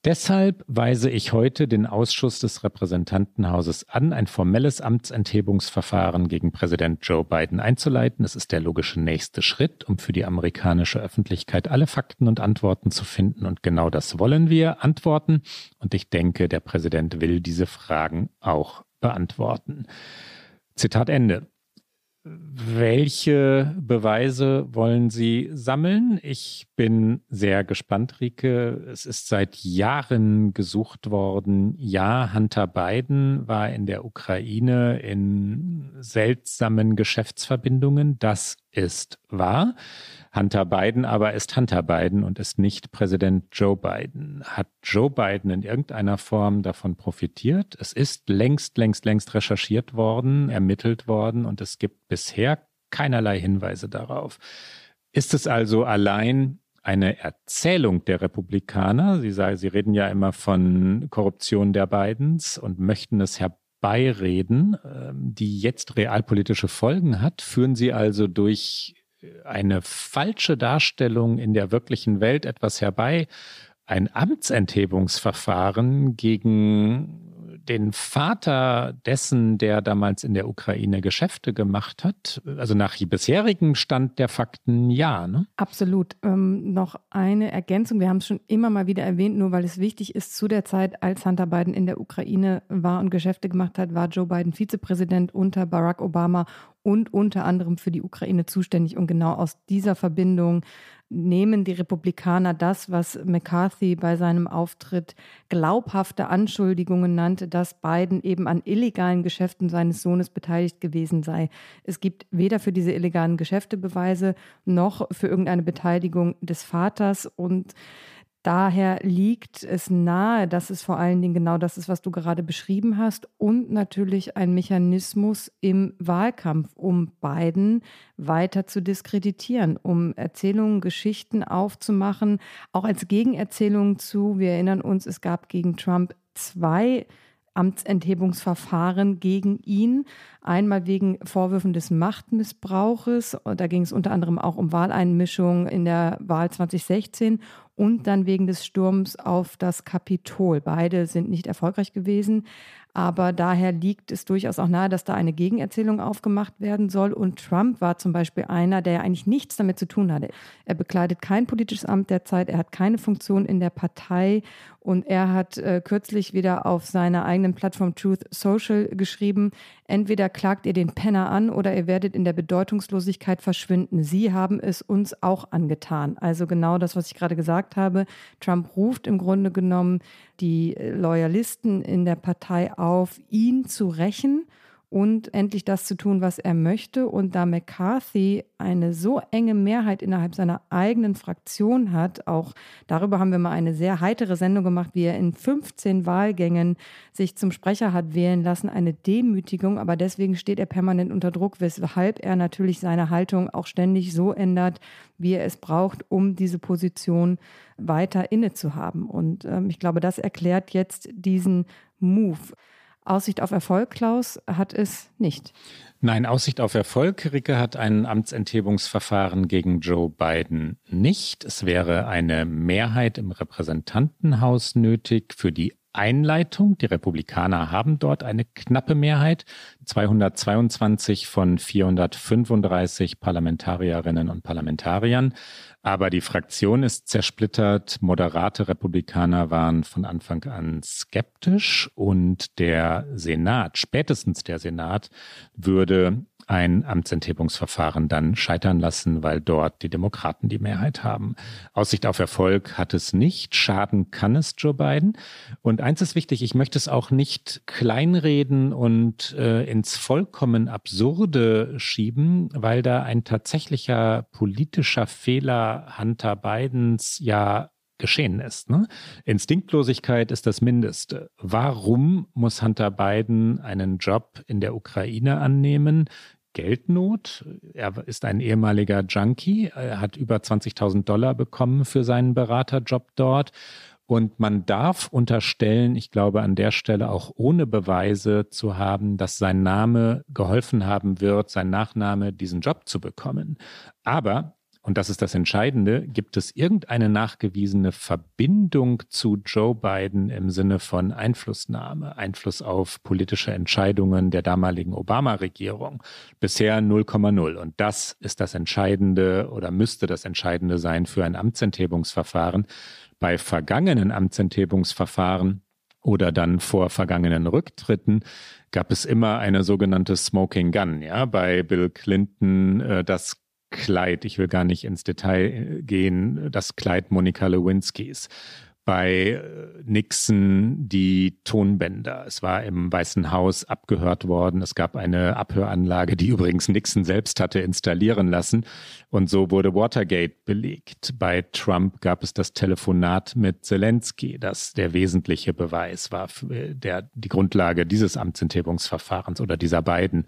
Deshalb weise ich heute den Ausschuss des Repräsentantenhauses an, ein formelles Amtsenthebungsverfahren gegen Präsident Joe Biden einzuleiten. Es ist der logische nächste Schritt, um für die amerikanische Öffentlichkeit alle Fakten und Antworten zu finden. Und genau das wollen wir antworten. Und ich denke, der Präsident will diese Fragen auch beantworten. Zitat Ende. Welche Beweise wollen Sie sammeln? Ich bin sehr gespannt, Rike. Es ist seit Jahren gesucht worden. Ja, Hunter Biden war in der Ukraine in seltsamen Geschäftsverbindungen. Das ist wahr. Hunter Biden aber ist Hunter Biden und ist nicht Präsident Joe Biden. Hat Joe Biden in irgendeiner Form davon profitiert? Es ist längst, längst, längst recherchiert worden, ermittelt worden und es gibt bisher keinerlei Hinweise darauf. Ist es also allein eine Erzählung der Republikaner? Sie sagen, Sie reden ja immer von Korruption der Bidens und möchten es herbeireden, ähm, die jetzt realpolitische Folgen hat. Führen Sie also durch eine falsche Darstellung in der wirklichen Welt etwas herbei, ein Amtsenthebungsverfahren gegen den Vater dessen, der damals in der Ukraine Geschäfte gemacht hat? Also nach bisherigen Stand der Fakten ja. Ne? Absolut. Ähm, noch eine Ergänzung. Wir haben es schon immer mal wieder erwähnt, nur weil es wichtig ist. Zu der Zeit, als Hunter Biden in der Ukraine war und Geschäfte gemacht hat, war Joe Biden Vizepräsident unter Barack Obama und unter anderem für die Ukraine zuständig. Und genau aus dieser Verbindung nehmen die Republikaner das, was McCarthy bei seinem Auftritt glaubhafte Anschuldigungen nannte, dass Biden eben an illegalen Geschäften seines Sohnes beteiligt gewesen sei. Es gibt weder für diese illegalen Geschäfte Beweise noch für irgendeine Beteiligung des Vaters und Daher liegt es nahe, dass es vor allen Dingen genau das ist, was du gerade beschrieben hast und natürlich ein Mechanismus im Wahlkampf, um Biden weiter zu diskreditieren, um Erzählungen, Geschichten aufzumachen, auch als Gegenerzählung zu. Wir erinnern uns, es gab gegen Trump zwei Amtsenthebungsverfahren gegen ihn. Einmal wegen Vorwürfen des Machtmissbrauches. Da ging es unter anderem auch um Wahleinmischung in der Wahl 2016 und dann wegen des Sturms auf das Kapitol. Beide sind nicht erfolgreich gewesen. Aber daher liegt es durchaus auch nahe, dass da eine Gegenerzählung aufgemacht werden soll. Und Trump war zum Beispiel einer, der eigentlich nichts damit zu tun hatte. Er bekleidet kein politisches Amt derzeit, er hat keine Funktion in der Partei und er hat äh, kürzlich wieder auf seiner eigenen Plattform Truth Social geschrieben, entweder klagt ihr den Penner an oder ihr werdet in der Bedeutungslosigkeit verschwinden. Sie haben es uns auch angetan. Also genau das, was ich gerade gesagt habe. Trump ruft im Grunde genommen die Loyalisten in der Partei auf, ihn zu rächen und endlich das zu tun, was er möchte. Und da McCarthy eine so enge Mehrheit innerhalb seiner eigenen Fraktion hat, auch darüber haben wir mal eine sehr heitere Sendung gemacht, wie er in 15 Wahlgängen sich zum Sprecher hat wählen lassen, eine Demütigung. Aber deswegen steht er permanent unter Druck, weshalb er natürlich seine Haltung auch ständig so ändert, wie er es braucht, um diese Position weiter inne zu haben. Und ähm, ich glaube, das erklärt jetzt diesen Move. Aussicht auf Erfolg, Klaus, hat es nicht. Nein, Aussicht auf Erfolg. Ricke hat ein Amtsenthebungsverfahren gegen Joe Biden nicht. Es wäre eine Mehrheit im Repräsentantenhaus nötig für die Einleitung. Die Republikaner haben dort eine knappe Mehrheit. 222 von 435 Parlamentarierinnen und Parlamentariern. Aber die Fraktion ist zersplittert. Moderate Republikaner waren von Anfang an skeptisch und der Senat, spätestens der Senat, würde ein Amtsenthebungsverfahren dann scheitern lassen, weil dort die Demokraten die Mehrheit haben. Aussicht auf Erfolg hat es nicht. Schaden kann es Joe Biden. Und eins ist wichtig, ich möchte es auch nicht kleinreden und äh, ins vollkommen Absurde schieben, weil da ein tatsächlicher politischer Fehler Hunter Bidens ja geschehen ist. Ne? Instinktlosigkeit ist das Mindeste. Warum muss Hunter Biden einen Job in der Ukraine annehmen? Geldnot. Er ist ein ehemaliger Junkie. Er hat über 20.000 Dollar bekommen für seinen Beraterjob dort. Und man darf unterstellen, ich glaube an der Stelle auch ohne Beweise zu haben, dass sein Name geholfen haben wird, sein Nachname diesen Job zu bekommen. Aber und das ist das Entscheidende, gibt es irgendeine nachgewiesene Verbindung zu Joe Biden im Sinne von Einflussnahme, Einfluss auf politische Entscheidungen der damaligen Obama-Regierung? Bisher 0,0. Und das ist das Entscheidende oder müsste das Entscheidende sein für ein Amtsenthebungsverfahren. Bei vergangenen Amtsenthebungsverfahren oder dann vor vergangenen Rücktritten gab es immer eine sogenannte Smoking Gun. Ja, bei Bill Clinton äh, das Kleid, ich will gar nicht ins Detail äh, gehen, das Kleid Monika Lewinskis. Bei äh, Nixon die Tonbänder. Es war im Weißen Haus abgehört worden. Es gab eine Abhöranlage, die übrigens Nixon selbst hatte installieren lassen. Und so wurde Watergate belegt. Bei Trump gab es das Telefonat mit Zelensky, das der wesentliche Beweis war, für der, die Grundlage dieses Amtsenthebungsverfahrens oder dieser beiden.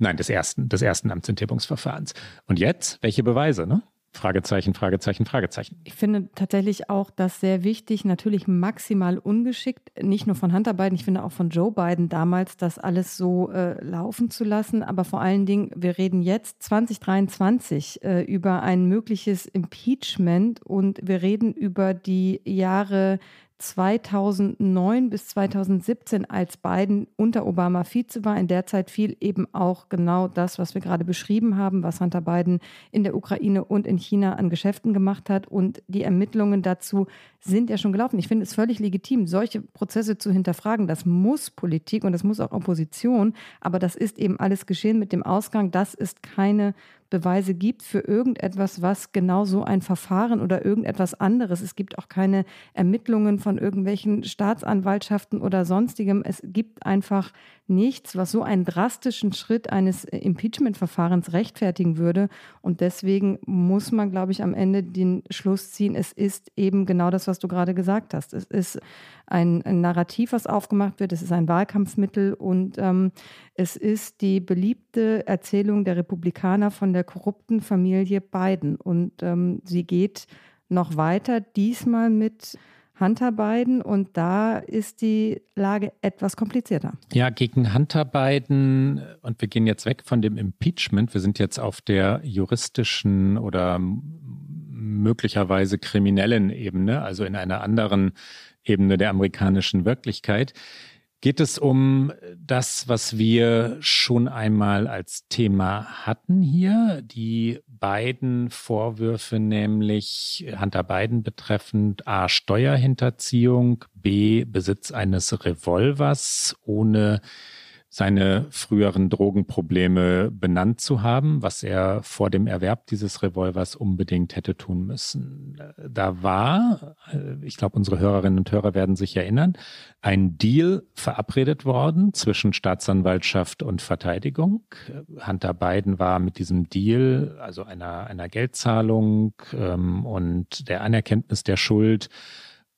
Nein, des ersten, des ersten Amtsenthebungsverfahrens. Und jetzt, welche Beweise, ne? Fragezeichen, Fragezeichen, Fragezeichen. Ich finde tatsächlich auch das sehr wichtig, natürlich maximal ungeschickt, nicht nur von Hunter Biden, ich finde auch von Joe Biden damals, das alles so äh, laufen zu lassen. Aber vor allen Dingen, wir reden jetzt 2023 äh, über ein mögliches Impeachment und wir reden über die Jahre 2009 bis 2017, als Biden unter Obama Vize war. In der Zeit fiel eben auch genau das, was wir gerade beschrieben haben, was Hunter Biden in der Ukraine und in China an Geschäften gemacht hat. Und die Ermittlungen dazu sind ja schon gelaufen. Ich finde es völlig legitim, solche Prozesse zu hinterfragen. Das muss Politik und das muss auch Opposition. Aber das ist eben alles geschehen mit dem Ausgang. Das ist keine Beweise gibt für irgendetwas, was genau so ein Verfahren oder irgendetwas anderes. Es gibt auch keine Ermittlungen von irgendwelchen Staatsanwaltschaften oder sonstigem. Es gibt einfach nichts, was so einen drastischen Schritt eines Impeachment-Verfahrens rechtfertigen würde. Und deswegen muss man, glaube ich, am Ende den Schluss ziehen, es ist eben genau das, was du gerade gesagt hast. Es ist ein, ein Narrativ, was aufgemacht wird, es ist ein Wahlkampfmittel und ähm, es ist die beliebte Erzählung der Republikaner von der korrupten Familie Biden. Und ähm, sie geht noch weiter, diesmal mit Hunter Biden und da ist die Lage etwas komplizierter. Ja, gegen Hunter Biden und wir gehen jetzt weg von dem Impeachment. Wir sind jetzt auf der juristischen oder möglicherweise kriminellen Ebene, also in einer anderen Ebene der amerikanischen Wirklichkeit geht es um das, was wir schon einmal als Thema hatten hier, die beiden Vorwürfe, nämlich Hunter Biden betreffend A Steuerhinterziehung, B Besitz eines Revolvers ohne seine früheren Drogenprobleme benannt zu haben, was er vor dem Erwerb dieses Revolvers unbedingt hätte tun müssen. Da war, äh, ich glaube, unsere Hörerinnen und Hörer werden sich erinnern, ein Deal verabredet worden zwischen Staatsanwaltschaft und Verteidigung. Hunter Biden war mit diesem Deal, also einer, einer Geldzahlung ähm, und der Anerkenntnis der Schuld,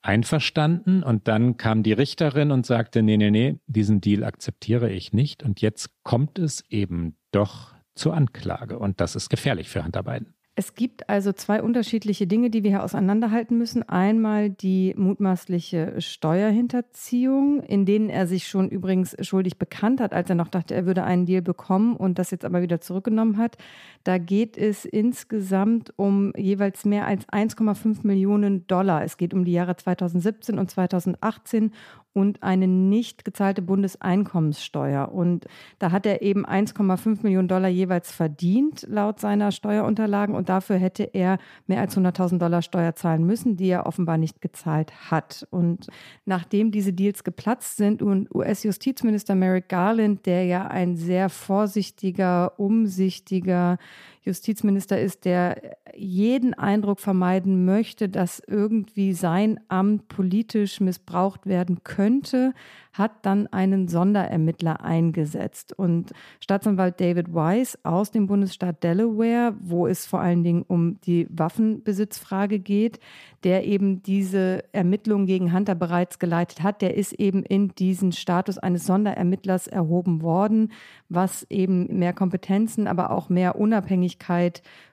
einverstanden. Und dann kam die Richterin und sagte, nee, nee, nee, diesen Deal akzeptiere ich nicht. Und jetzt kommt es eben doch zur Anklage. Und das ist gefährlich für Hunter Biden. Es gibt also zwei unterschiedliche Dinge, die wir hier auseinanderhalten müssen. Einmal die mutmaßliche Steuerhinterziehung, in denen er sich schon übrigens schuldig bekannt hat, als er noch dachte, er würde einen Deal bekommen und das jetzt aber wieder zurückgenommen hat. Da geht es insgesamt um jeweils mehr als 1,5 Millionen Dollar. Es geht um die Jahre 2017 und 2018 und eine nicht gezahlte Bundeseinkommenssteuer. Und da hat er eben 1,5 Millionen Dollar jeweils verdient, laut seiner Steuerunterlagen. Und dafür hätte er mehr als 100.000 Dollar Steuer zahlen müssen, die er offenbar nicht gezahlt hat. Und nachdem diese Deals geplatzt sind und US-Justizminister Merrick Garland, der ja ein sehr vorsichtiger, umsichtiger, Justizminister ist, der jeden Eindruck vermeiden möchte, dass irgendwie sein Amt politisch missbraucht werden könnte, hat dann einen Sonderermittler eingesetzt. Und Staatsanwalt David Weiss aus dem Bundesstaat Delaware, wo es vor allen Dingen um die Waffenbesitzfrage geht, der eben diese Ermittlungen gegen Hunter bereits geleitet hat, der ist eben in diesen Status eines Sonderermittlers erhoben worden, was eben mehr Kompetenzen, aber auch mehr Unabhängigkeit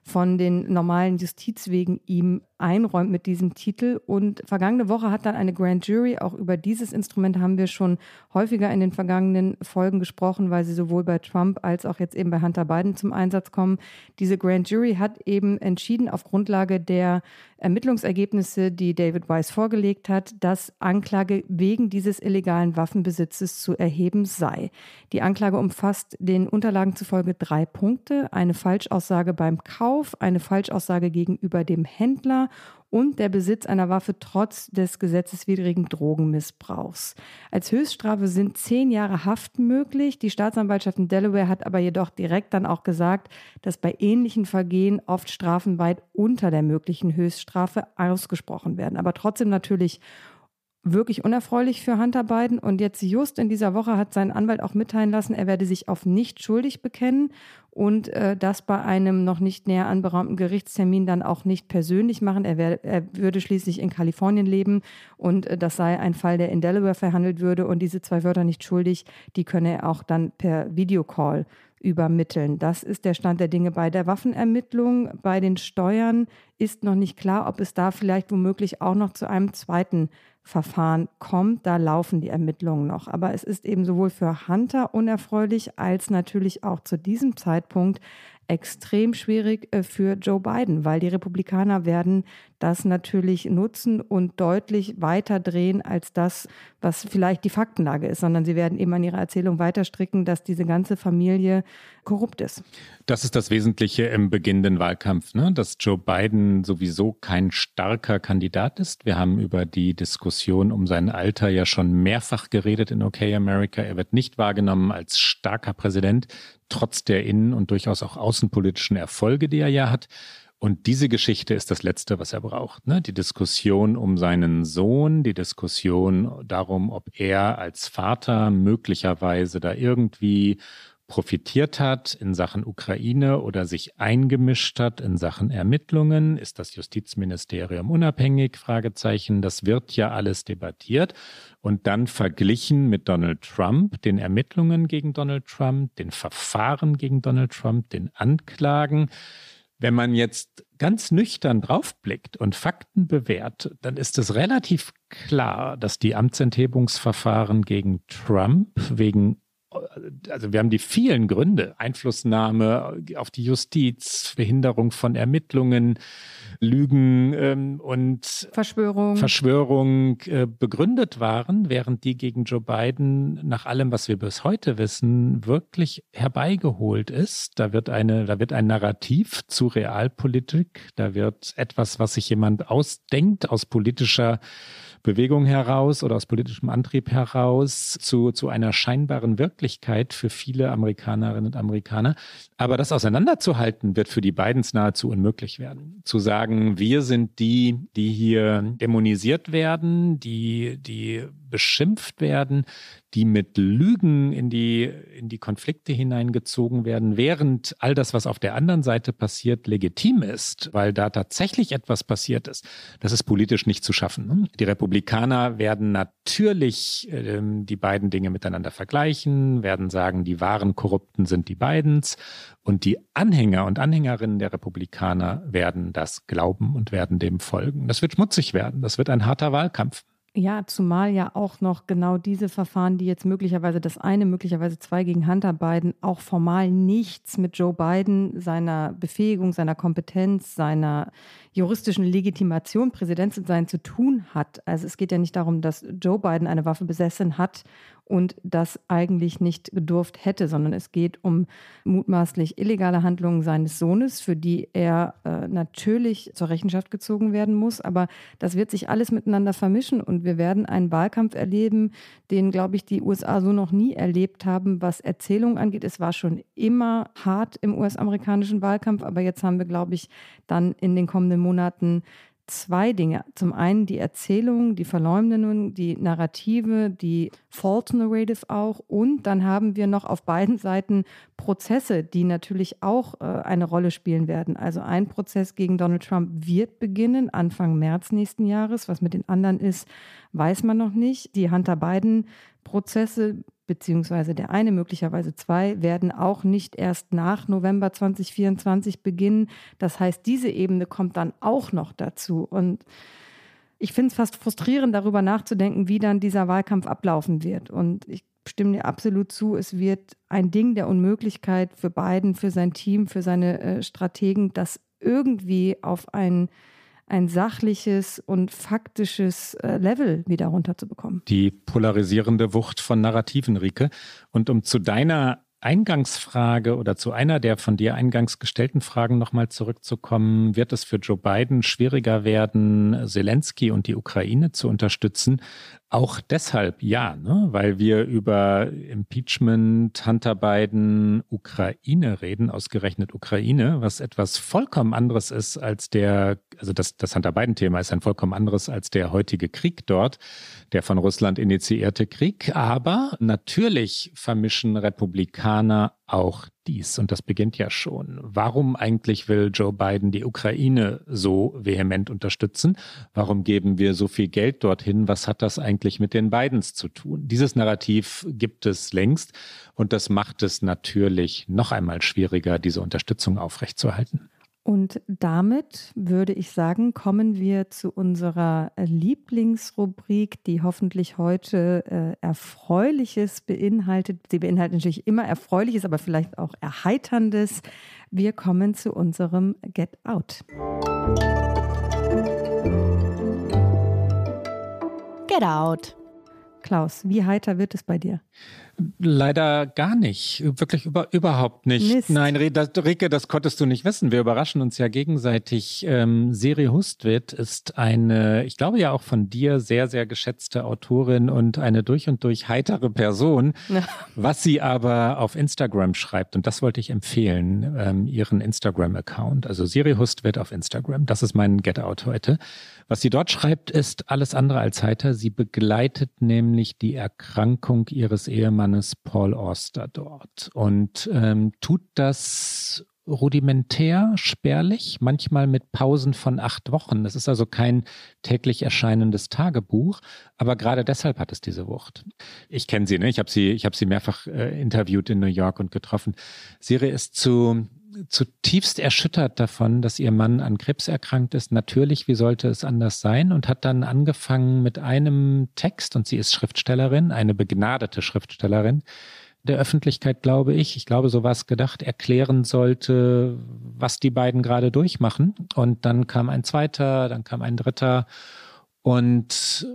von den normalen Justizwegen ihm einräumt mit diesem Titel. Und vergangene Woche hat dann eine Grand Jury, auch über dieses Instrument haben wir schon häufiger in den vergangenen Folgen gesprochen, weil sie sowohl bei Trump als auch jetzt eben bei Hunter Biden zum Einsatz kommen. Diese Grand Jury hat eben entschieden auf Grundlage der Ermittlungsergebnisse, die David Weiss vorgelegt hat, dass Anklage wegen dieses illegalen Waffenbesitzes zu erheben sei. Die Anklage umfasst den Unterlagen zufolge drei Punkte. Eine Falschaussage beim Kauf, eine Falschaussage gegenüber dem Händler und der Besitz einer Waffe trotz des gesetzeswidrigen Drogenmissbrauchs. Als Höchststrafe sind zehn Jahre Haft möglich. Die Staatsanwaltschaft in Delaware hat aber jedoch direkt dann auch gesagt, dass bei ähnlichen Vergehen oft Strafen weit unter der möglichen Höchststrafe ausgesprochen werden. Aber trotzdem natürlich wirklich unerfreulich für Hunter Biden. Und jetzt just in dieser Woche hat sein Anwalt auch mitteilen lassen, er werde sich auf nicht schuldig bekennen und äh, das bei einem noch nicht näher anberaumten Gerichtstermin dann auch nicht persönlich machen. Er, wär, er würde schließlich in Kalifornien leben und äh, das sei ein Fall, der in Delaware verhandelt würde. Und diese zwei Wörter nicht schuldig, die könne er auch dann per Videocall übermitteln. Das ist der Stand der Dinge bei der Waffenermittlung. Bei den Steuern ist noch nicht klar, ob es da vielleicht womöglich auch noch zu einem zweiten Verfahren kommt. Da laufen die Ermittlungen noch. Aber es ist eben sowohl für Hunter unerfreulich als natürlich auch zu diesem Zeitpunkt extrem schwierig äh, für Joe Biden, weil die Republikaner werden das natürlich nutzen und deutlich weiter drehen als das, was vielleicht die Faktenlage ist, sondern sie werden eben an ihrer Erzählung weiter stricken, dass diese ganze Familie korrupt ist. Das ist das Wesentliche im beginnenden Wahlkampf, ne? dass Joe Biden sowieso kein starker Kandidat ist. Wir haben über die Diskussion um sein Alter ja schon mehrfach geredet in OK America. Er wird nicht wahrgenommen als starker Präsident, trotz der innen- und durchaus auch außenpolitischen Erfolge, die er ja hat. Und diese Geschichte ist das Letzte, was er braucht. Ne? Die Diskussion um seinen Sohn, die Diskussion darum, ob er als Vater möglicherweise da irgendwie profitiert hat in Sachen Ukraine oder sich eingemischt hat in Sachen Ermittlungen? Ist das Justizministerium unabhängig? Fragezeichen. Das wird ja alles debattiert und dann verglichen mit Donald Trump, den Ermittlungen gegen Donald Trump, den Verfahren gegen Donald Trump, den Anklagen. Wenn man jetzt ganz nüchtern draufblickt und Fakten bewährt, dann ist es relativ klar, dass die Amtsenthebungsverfahren gegen Trump wegen also wir haben die vielen Gründe, Einflussnahme auf die Justiz, Behinderung von Ermittlungen, Lügen ähm, und Verschwörung, Verschwörung äh, begründet waren, während die gegen Joe Biden nach allem, was wir bis heute wissen, wirklich herbeigeholt ist. Da wird eine, da wird ein Narrativ zu Realpolitik, da wird etwas, was sich jemand ausdenkt aus politischer Bewegung heraus oder aus politischem Antrieb heraus zu, zu einer scheinbaren Wirklichkeit für viele Amerikanerinnen und Amerikaner. Aber das auseinanderzuhalten wird für die Bidens nahezu unmöglich werden. Zu sagen, wir sind die, die hier dämonisiert werden, die, die beschimpft werden, die mit Lügen in die, in die Konflikte hineingezogen werden, während all das, was auf der anderen Seite passiert, legitim ist, weil da tatsächlich etwas passiert ist. Das ist politisch nicht zu schaffen. Ne? Die Republikaner werden natürlich äh, die beiden Dinge miteinander vergleichen, werden sagen, die wahren Korrupten sind die Bidens und die Anhänger und Anhängerinnen der Republikaner werden das glauben und werden dem folgen. Das wird schmutzig werden. Das wird ein harter Wahlkampf. Ja, zumal ja auch noch genau diese Verfahren, die jetzt möglicherweise das eine, möglicherweise zwei gegen Hunter Biden, auch formal nichts mit Joe Biden, seiner Befähigung, seiner Kompetenz, seiner juristischen Legitimation, Präsident zu sein, zu tun hat. Also es geht ja nicht darum, dass Joe Biden eine Waffe besessen hat und das eigentlich nicht gedurft hätte, sondern es geht um mutmaßlich illegale Handlungen seines Sohnes, für die er äh, natürlich zur Rechenschaft gezogen werden muss. Aber das wird sich alles miteinander vermischen und wir werden einen Wahlkampf erleben, den, glaube ich, die USA so noch nie erlebt haben, was Erzählungen angeht. Es war schon immer hart im US-amerikanischen Wahlkampf, aber jetzt haben wir, glaube ich, dann in den kommenden Monaten zwei Dinge. Zum einen die Erzählung, die Verleumdung, die Narrative, die False Narrative auch. Und dann haben wir noch auf beiden Seiten Prozesse, die natürlich auch äh, eine Rolle spielen werden. Also ein Prozess gegen Donald Trump wird beginnen Anfang März nächsten Jahres. Was mit den anderen ist, weiß man noch nicht. Die Hunter Biden Prozesse beziehungsweise der eine, möglicherweise zwei, werden auch nicht erst nach November 2024 beginnen. Das heißt, diese Ebene kommt dann auch noch dazu. Und ich finde es fast frustrierend, darüber nachzudenken, wie dann dieser Wahlkampf ablaufen wird. Und ich stimme dir absolut zu, es wird ein Ding der Unmöglichkeit für Biden, für sein Team, für seine äh, Strategen, das irgendwie auf ein ein sachliches und faktisches äh, Level wieder runterzubekommen. Die polarisierende Wucht von Narrativen, Rike. Und um zu deiner Eingangsfrage oder zu einer der von dir eingangs gestellten Fragen nochmal zurückzukommen, wird es für Joe Biden schwieriger werden, Zelensky und die Ukraine zu unterstützen, auch deshalb ja, ne? weil wir über Impeachment, Hunter Biden, Ukraine reden, ausgerechnet Ukraine, was etwas vollkommen anderes ist als der, also das, das Hunter Biden-Thema ist ein vollkommen anderes als der heutige Krieg dort, der von Russland initiierte Krieg. Aber natürlich vermischen Republikaner auch dies. Und das beginnt ja schon. Warum eigentlich will Joe Biden die Ukraine so vehement unterstützen? Warum geben wir so viel Geld dorthin? Was hat das eigentlich mit den Bidens zu tun? Dieses Narrativ gibt es längst und das macht es natürlich noch einmal schwieriger, diese Unterstützung aufrechtzuerhalten. Und damit würde ich sagen, kommen wir zu unserer Lieblingsrubrik, die hoffentlich heute äh, Erfreuliches beinhaltet. Sie beinhaltet natürlich immer Erfreuliches, aber vielleicht auch Erheiterndes. Wir kommen zu unserem Get Out. Get Out. Klaus, wie heiter wird es bei dir? Leider gar nicht. Wirklich über, überhaupt nicht. Mist. Nein, Rike, das konntest du nicht wissen. Wir überraschen uns ja gegenseitig. Ähm, Siri Hustvedt ist eine, ich glaube ja auch von dir sehr, sehr geschätzte Autorin und eine durch und durch heitere Person. Ja. Was sie aber auf Instagram schreibt, und das wollte ich empfehlen, ähm, ihren Instagram-Account. Also Siri Hustvedt auf Instagram. Das ist mein Get-Out heute. Was sie dort schreibt, ist alles andere als heiter. Sie begleitet nämlich die Erkrankung ihres Ehemannes Paul Auster dort und ähm, tut das rudimentär, spärlich, manchmal mit Pausen von acht Wochen. Das ist also kein täglich erscheinendes Tagebuch, aber gerade deshalb hat es diese Wucht. Ich kenne sie, ne? ich habe sie, habe sie mehrfach äh, interviewt in New York und getroffen. Siri ist zu zutiefst erschüttert davon, dass ihr Mann an Krebs erkrankt ist. Natürlich, wie sollte es anders sein? Und hat dann angefangen mit einem Text, und sie ist Schriftstellerin, eine begnadete Schriftstellerin, der Öffentlichkeit, glaube ich, ich glaube, so war es gedacht, erklären sollte, was die beiden gerade durchmachen. Und dann kam ein zweiter, dann kam ein dritter. Und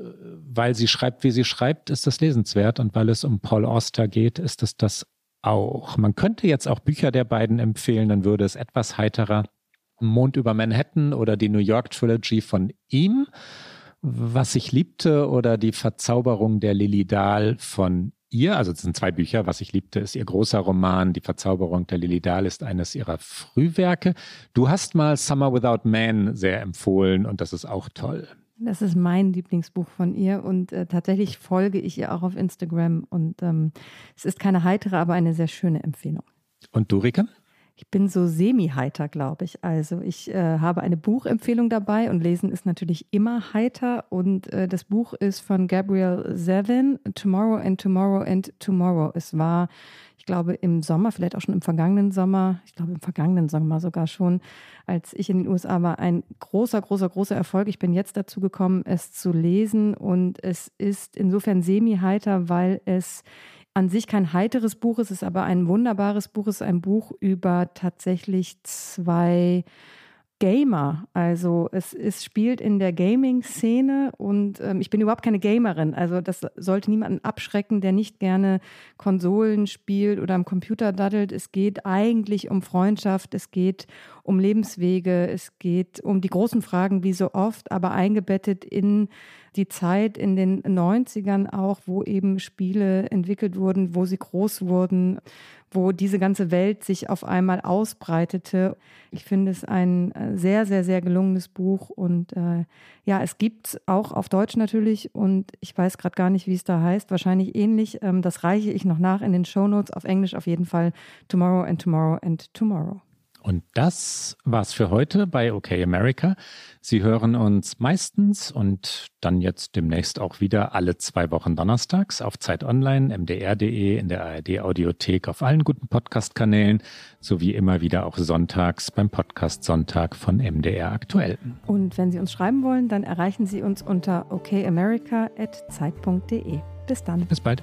weil sie schreibt, wie sie schreibt, ist das lesenswert. Und weil es um Paul Auster geht, ist es das auch. Man könnte jetzt auch Bücher der beiden empfehlen, dann würde es etwas heiterer. Mond über Manhattan oder die New York Trilogy von ihm, was ich liebte, oder die Verzauberung der Lily Dahl von ihr. Also es sind zwei Bücher. Was ich liebte, ist ihr großer Roman. Die Verzauberung der Lily Dahl ist eines ihrer Frühwerke. Du hast mal Summer Without Man sehr empfohlen und das ist auch toll. Das ist mein Lieblingsbuch von ihr und äh, tatsächlich folge ich ihr auch auf Instagram und ähm, es ist keine heitere, aber eine sehr schöne Empfehlung. Und du, Rika? Ich bin so semi-heiter, glaube ich. Also ich äh, habe eine Buchempfehlung dabei und lesen ist natürlich immer heiter. Und äh, das Buch ist von Gabrielle Zevin, Tomorrow and Tomorrow and Tomorrow. Es war, ich glaube, im Sommer, vielleicht auch schon im vergangenen Sommer, ich glaube im vergangenen Sommer sogar schon, als ich in den USA war, ein großer, großer, großer Erfolg. Ich bin jetzt dazu gekommen, es zu lesen und es ist insofern semi-heiter, weil es an sich kein heiteres Buch es ist aber ein wunderbares Buch, es ist ein Buch über tatsächlich zwei Gamer. Also es, es spielt in der Gaming-Szene und ähm, ich bin überhaupt keine Gamerin. Also das sollte niemanden abschrecken, der nicht gerne Konsolen spielt oder am Computer daddelt. Es geht eigentlich um Freundschaft, es geht um Lebenswege, es geht um die großen Fragen wie so oft, aber eingebettet in die Zeit in den 90ern auch, wo eben Spiele entwickelt wurden, wo sie groß wurden, wo diese ganze Welt sich auf einmal ausbreitete. Ich finde es ein äh, sehr, sehr, sehr gelungenes Buch und äh, ja, es gibt auch auf Deutsch natürlich und ich weiß gerade gar nicht, wie es da heißt. Wahrscheinlich ähnlich. Ähm, das reiche ich noch nach in den Show Notes. Auf Englisch auf jeden Fall Tomorrow and Tomorrow and Tomorrow. Und das war's für heute bei OK America. Sie hören uns meistens und dann jetzt demnächst auch wieder alle zwei Wochen donnerstags auf Zeit Online, mdr.de, in der ARD Audiothek, auf allen guten Podcast-Kanälen, sowie immer wieder auch sonntags beim Podcast Sonntag von MDR aktuell. Und wenn Sie uns schreiben wollen, dann erreichen Sie uns unter okamerica.zeit.de. Bis dann. Bis bald.